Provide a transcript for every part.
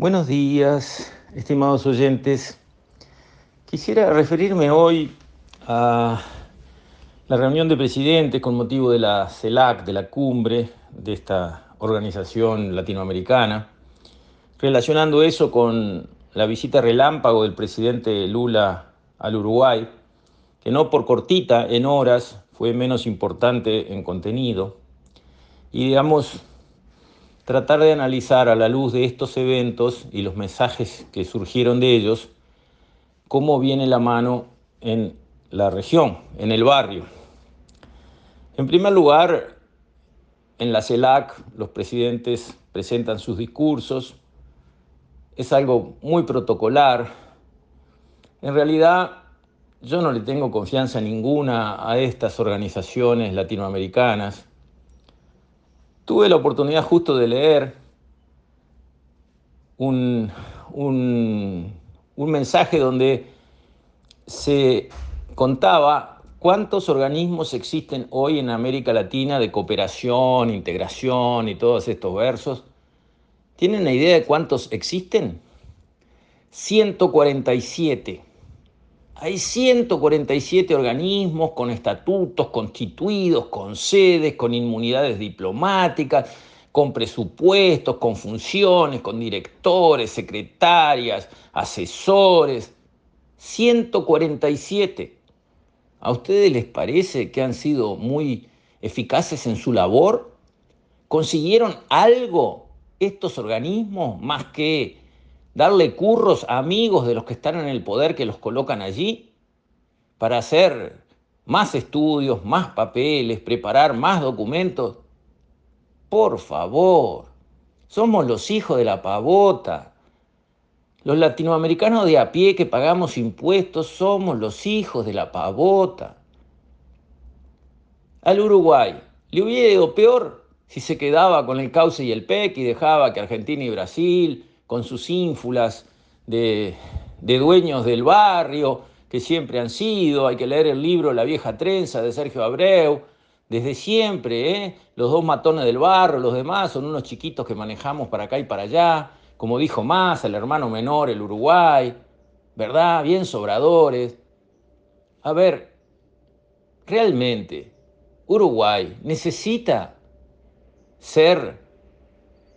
Buenos días, estimados oyentes. Quisiera referirme hoy a la reunión de presidentes con motivo de la CELAC, de la cumbre de esta organización latinoamericana, relacionando eso con la visita relámpago del presidente Lula al Uruguay, que no por cortita en horas fue menos importante en contenido, y digamos, tratar de analizar a la luz de estos eventos y los mensajes que surgieron de ellos, cómo viene la mano en la región, en el barrio. En primer lugar, en la CELAC los presidentes presentan sus discursos, es algo muy protocolar. En realidad, yo no le tengo confianza ninguna a estas organizaciones latinoamericanas. Tuve la oportunidad justo de leer un, un, un mensaje donde se contaba cuántos organismos existen hoy en América Latina de cooperación, integración y todos estos versos. ¿Tienen una idea de cuántos existen? 147. Hay 147 organismos con estatutos constituidos, con sedes, con inmunidades diplomáticas, con presupuestos, con funciones, con directores, secretarias, asesores. 147. ¿A ustedes les parece que han sido muy eficaces en su labor? ¿Consiguieron algo estos organismos más que darle curros a amigos de los que están en el poder que los colocan allí para hacer más estudios, más papeles, preparar más documentos? Por favor, somos los hijos de la pavota. Los latinoamericanos de a pie que pagamos impuestos somos los hijos de la pavota. Al Uruguay le hubiera ido peor si se quedaba con el cauce y el PEC y dejaba que Argentina y Brasil, con sus ínfulas de, de dueños del barrio, que siempre han sido, hay que leer el libro La vieja trenza de Sergio Abreu, desde siempre, ¿eh? los dos matones del barrio, los demás son unos chiquitos que manejamos para acá y para allá, como dijo más, el hermano menor, el Uruguay, ¿verdad? Bien sobradores. A ver, realmente, Uruguay necesita ser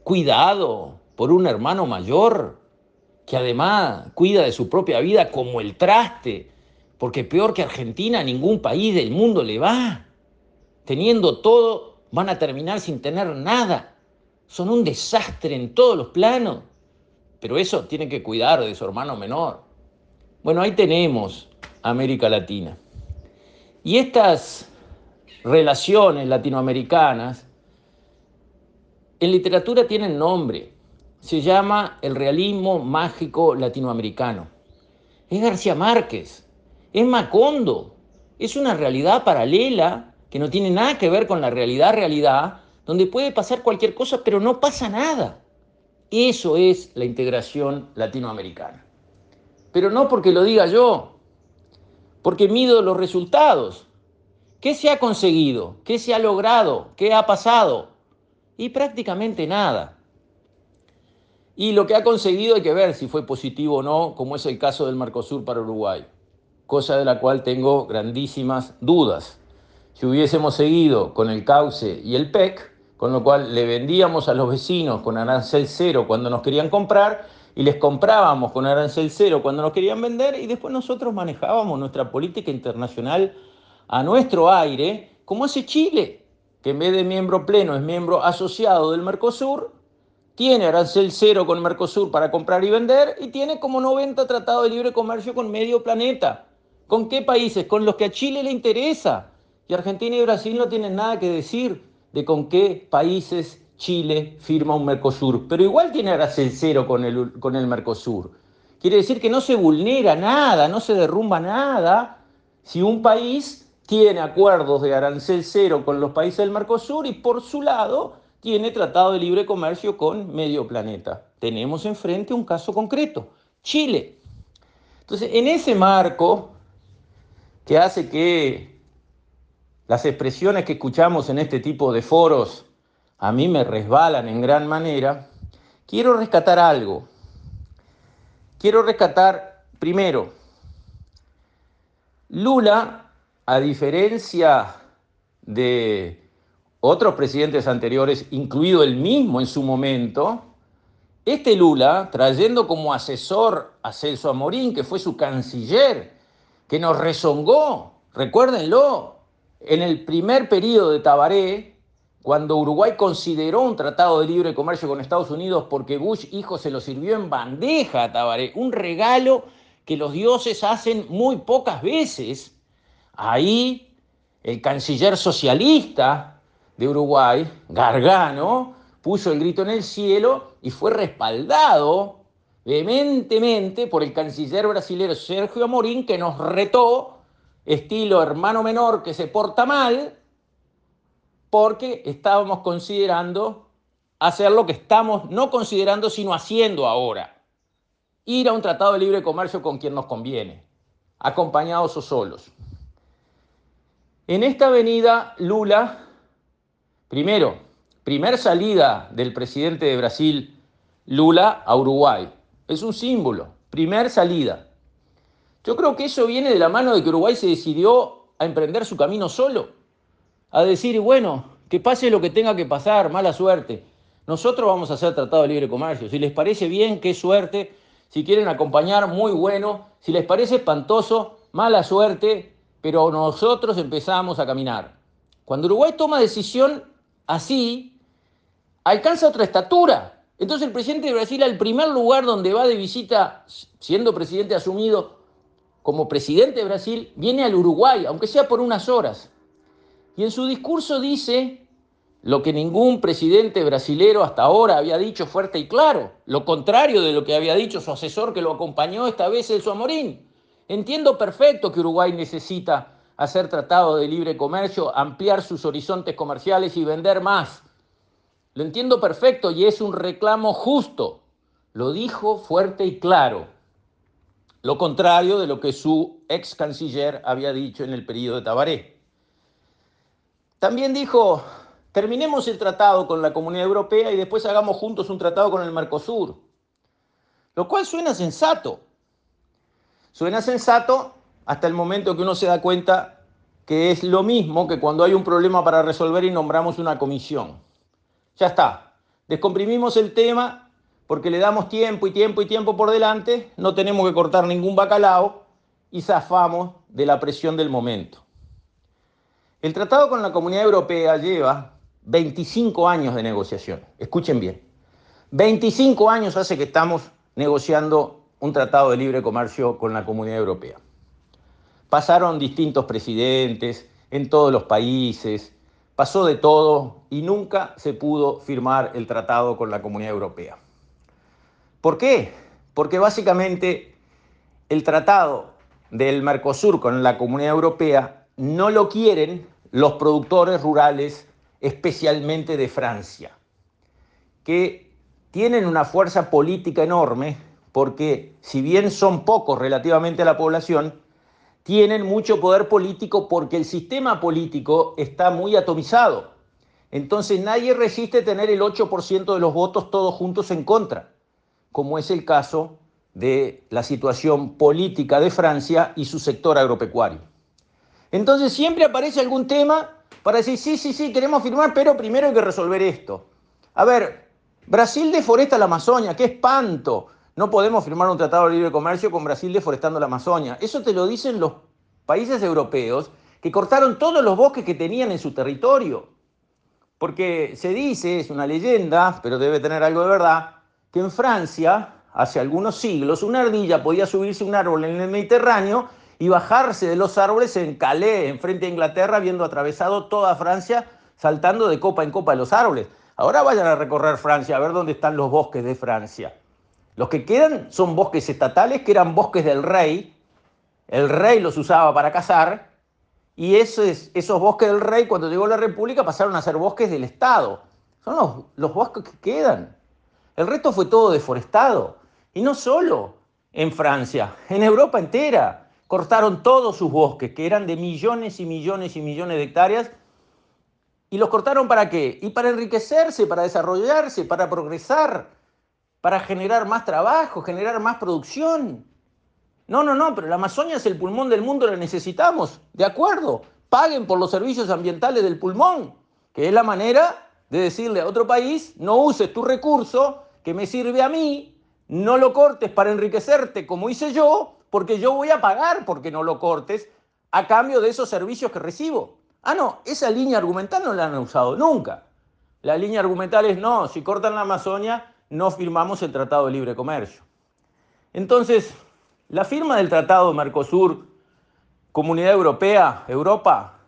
cuidado por un hermano mayor que además cuida de su propia vida como el traste, porque peor que Argentina ningún país del mundo le va. Teniendo todo, van a terminar sin tener nada. Son un desastre en todos los planos. Pero eso tiene que cuidar de su hermano menor. Bueno, ahí tenemos América Latina. Y estas relaciones latinoamericanas en literatura tienen nombre. Se llama el realismo mágico latinoamericano. Es García Márquez, es Macondo, es una realidad paralela que no tiene nada que ver con la realidad realidad, donde puede pasar cualquier cosa, pero no pasa nada. Eso es la integración latinoamericana. Pero no porque lo diga yo, porque mido los resultados. ¿Qué se ha conseguido? ¿Qué se ha logrado? ¿Qué ha pasado? Y prácticamente nada. Y lo que ha conseguido hay que ver si fue positivo o no, como es el caso del Mercosur para Uruguay, cosa de la cual tengo grandísimas dudas. Si hubiésemos seguido con el cauce y el PEC, con lo cual le vendíamos a los vecinos con arancel cero cuando nos querían comprar y les comprábamos con arancel cero cuando nos querían vender y después nosotros manejábamos nuestra política internacional a nuestro aire, como hace Chile, que en vez de miembro pleno es miembro asociado del Mercosur, tiene arancel cero con Mercosur para comprar y vender y tiene como 90 tratados de libre comercio con medio planeta. ¿Con qué países? Con los que a Chile le interesa. Y Argentina y Brasil no tienen nada que decir de con qué países Chile firma un Mercosur, pero igual tiene arancel cero con el, con el Mercosur. Quiere decir que no se vulnera nada, no se derrumba nada si un país tiene acuerdos de arancel cero con los países del Mercosur y por su lado tiene tratado de libre comercio con medio planeta. Tenemos enfrente un caso concreto, Chile. Entonces, en ese marco que hace que las expresiones que escuchamos en este tipo de foros a mí me resbalan en gran manera, quiero rescatar algo. quiero rescatar primero, Lula, a diferencia de otros presidentes anteriores, incluido el mismo en su momento, este Lula, trayendo como asesor a Celso Amorín, que fue su canciller, que nos rezongó, recuérdenlo, en el primer periodo de Tabaré, cuando Uruguay consideró un tratado de libre comercio con Estados Unidos porque Bush hijo se lo sirvió en bandeja a Tabaré, un regalo que los dioses hacen muy pocas veces, ahí el canciller socialista de Uruguay, Gargano, puso el grito en el cielo y fue respaldado vehementemente por el canciller brasileño Sergio Amorín, que nos retó, estilo hermano menor que se porta mal, porque estábamos considerando hacer lo que estamos no considerando, sino haciendo ahora. Ir a un tratado de libre comercio con quien nos conviene, acompañados o solos. En esta avenida, Lula, primero, primer salida del presidente de Brasil, Lula, a Uruguay. Es un símbolo, primer salida. Yo creo que eso viene de la mano de que Uruguay se decidió a emprender su camino solo, a decir, bueno, que pase lo que tenga que pasar, mala suerte. Nosotros vamos a hacer tratado de libre comercio. Si les parece bien, qué suerte. Si quieren acompañar, muy bueno. Si les parece espantoso, mala suerte. Pero nosotros empezamos a caminar. Cuando Uruguay toma decisión así, alcanza otra estatura. Entonces el presidente de Brasil al primer lugar donde va de visita, siendo presidente asumido como presidente de Brasil, viene al Uruguay, aunque sea por unas horas. Y en su discurso dice lo que ningún presidente brasilero hasta ahora había dicho fuerte y claro, lo contrario de lo que había dicho su asesor que lo acompañó esta vez, el Amorín. Entiendo perfecto que Uruguay necesita hacer tratado de libre comercio, ampliar sus horizontes comerciales y vender más lo entiendo perfecto y es un reclamo justo. Lo dijo fuerte y claro. Lo contrario de lo que su ex canciller había dicho en el periodo de Tabaré. También dijo, terminemos el tratado con la Comunidad Europea y después hagamos juntos un tratado con el Mercosur. Lo cual suena sensato. Suena sensato hasta el momento que uno se da cuenta que es lo mismo que cuando hay un problema para resolver y nombramos una comisión. Ya está. Descomprimimos el tema porque le damos tiempo y tiempo y tiempo por delante, no tenemos que cortar ningún bacalao y zafamos de la presión del momento. El tratado con la Comunidad Europea lleva 25 años de negociación. Escuchen bien. 25 años hace que estamos negociando un tratado de libre comercio con la Comunidad Europea. Pasaron distintos presidentes en todos los países, pasó de todo y nunca se pudo firmar el tratado con la Comunidad Europea. ¿Por qué? Porque básicamente el tratado del Mercosur con la Comunidad Europea no lo quieren los productores rurales, especialmente de Francia, que tienen una fuerza política enorme porque si bien son pocos relativamente a la población, tienen mucho poder político porque el sistema político está muy atomizado. Entonces nadie resiste tener el 8% de los votos todos juntos en contra, como es el caso de la situación política de Francia y su sector agropecuario. Entonces siempre aparece algún tema para decir, sí, sí, sí, queremos firmar, pero primero hay que resolver esto. A ver, Brasil deforesta la Amazonia, qué espanto. No podemos firmar un tratado de libre comercio con Brasil deforestando la Amazonia. Eso te lo dicen los países europeos que cortaron todos los bosques que tenían en su territorio. Porque se dice, es una leyenda, pero debe tener algo de verdad, que en Francia, hace algunos siglos, una ardilla podía subirse a un árbol en el Mediterráneo y bajarse de los árboles en Calais, en frente a Inglaterra, habiendo atravesado toda Francia, saltando de copa en copa de los árboles. Ahora vayan a recorrer Francia, a ver dónde están los bosques de Francia. Los que quedan son bosques estatales, que eran bosques del rey. El rey los usaba para cazar. Y esos, esos bosques del rey, cuando llegó la República, pasaron a ser bosques del Estado. Son los, los bosques que quedan. El resto fue todo deforestado. Y no solo en Francia, en Europa entera. Cortaron todos sus bosques, que eran de millones y millones y millones de hectáreas. ¿Y los cortaron para qué? Y para enriquecerse, para desarrollarse, para progresar para generar más trabajo, generar más producción. No, no, no, pero la Amazonia es el pulmón del mundo, la necesitamos. De acuerdo, paguen por los servicios ambientales del pulmón, que es la manera de decirle a otro país, no uses tu recurso que me sirve a mí, no lo cortes para enriquecerte como hice yo, porque yo voy a pagar porque no lo cortes a cambio de esos servicios que recibo. Ah, no, esa línea argumental no la han usado nunca. La línea argumental es no, si cortan la Amazonia, no firmamos el Tratado de Libre Comercio. Entonces, la firma del Tratado Mercosur, Comunidad Europea, Europa,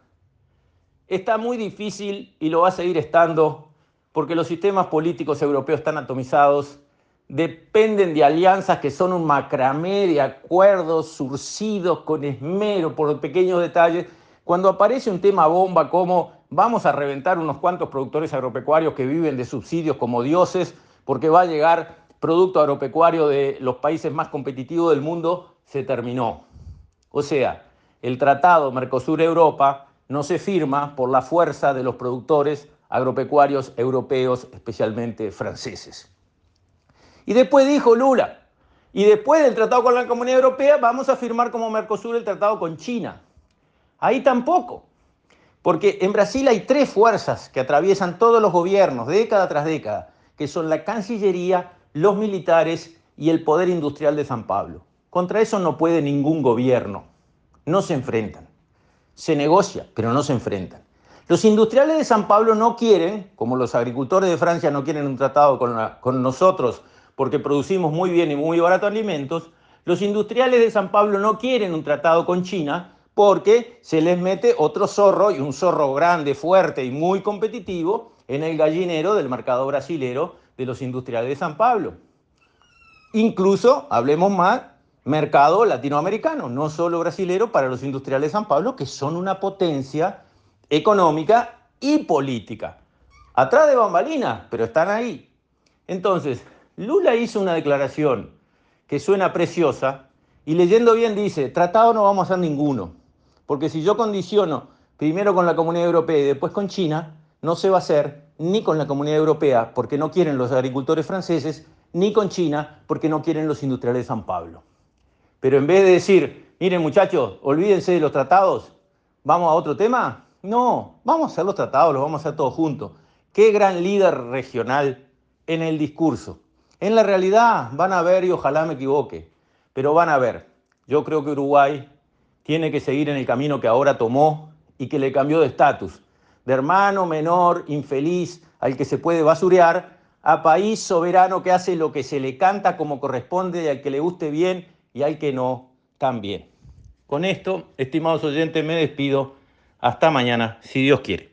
está muy difícil y lo va a seguir estando porque los sistemas políticos europeos están atomizados, dependen de alianzas que son un macramé de acuerdos surcidos con esmero por pequeños detalles. Cuando aparece un tema bomba como vamos a reventar unos cuantos productores agropecuarios que viven de subsidios como dioses, porque va a llegar producto agropecuario de los países más competitivos del mundo, se terminó. O sea, el tratado Mercosur-Europa no se firma por la fuerza de los productores agropecuarios europeos, especialmente franceses. Y después dijo Lula, y después del tratado con la Comunidad Europea vamos a firmar como Mercosur el tratado con China. Ahí tampoco, porque en Brasil hay tres fuerzas que atraviesan todos los gobiernos, década tras década, que son la Cancillería, los militares y el poder industrial de San Pablo. Contra eso no puede ningún gobierno. No se enfrentan. Se negocia, pero no se enfrentan. Los industriales de San Pablo no quieren, como los agricultores de Francia no quieren un tratado con, nosotros porque producimos muy bien y muy barato alimentos, los industriales de San Pablo no quieren un tratado con China porque se les mete otro zorro y un zorro grande, fuerte y muy competitivo en el gallinero del mercado brasilero de los industriales de San Pablo. Incluso, hablemos más, mercado latinoamericano, no solo brasilero, para los industriales de San Pablo, que son una potencia económica y política. Atrás de bambalinas, pero están ahí. Entonces, Lula hizo una declaración que suena preciosa y leyendo bien dice, tratado no vamos a hacer ninguno, porque si yo condiciono primero con la Comunidad Europea y después con China, no se va a hacer ni con la Comunidad Europea porque no quieren los agricultores franceses, ni con China porque no quieren los industriales de San Pablo. Pero en vez de decir, miren muchachos, olvídense de los tratados, vamos a otro tema, no, vamos a hacer los tratados, los vamos a hacer todos juntos. Qué gran líder regional en el discurso. En la realidad van a ver, y ojalá me equivoque, pero van a ver. Yo creo que Uruguay tiene que seguir en el camino que ahora tomó y que le cambió de estatus. De hermano menor, infeliz, al que se puede basurear, a país soberano que hace lo que se le canta como corresponde y al que le guste bien y al que no, también. Con esto, estimados oyentes, me despido hasta mañana, si Dios quiere.